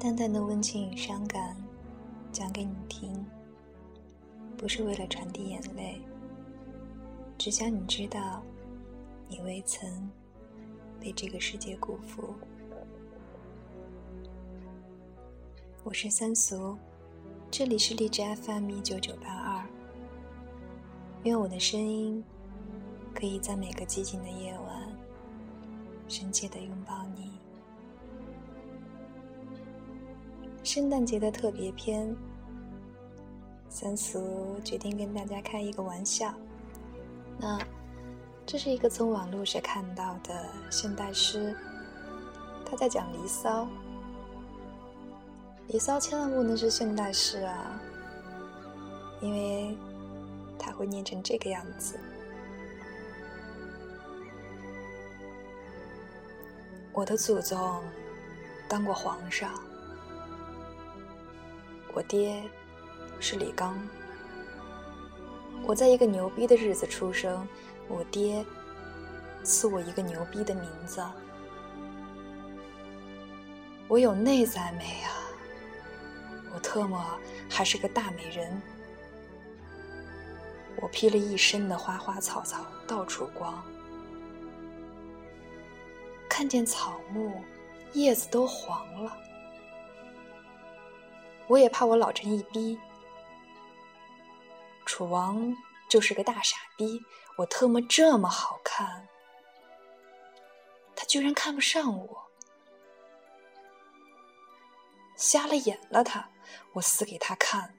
淡淡的温情与伤感，讲给你听，不是为了传递眼泪，只想你知道，你未曾被这个世界辜负。我是三俗，这里是荔枝 FM 一九九八二。愿我的声音可以在每个寂静的夜晚，深切的拥抱你。圣诞节的特别篇，三俗决定跟大家开一个玩笑。那这是一个从网络上看到的现代诗，他在讲《离骚》。《离骚》千万不能是现代诗啊，因为他会念成这个样子。我的祖宗当过皇上。我爹是李刚。我在一个牛逼的日子出生，我爹赐我一个牛逼的名字。我有内在美啊！我特么还是个大美人。我披了一身的花花草草，到处逛，看见草木叶子都黄了。我也怕我老成一逼。楚王就是个大傻逼，我特么这么好看，他居然看不上我，瞎了眼了他，我死给他看。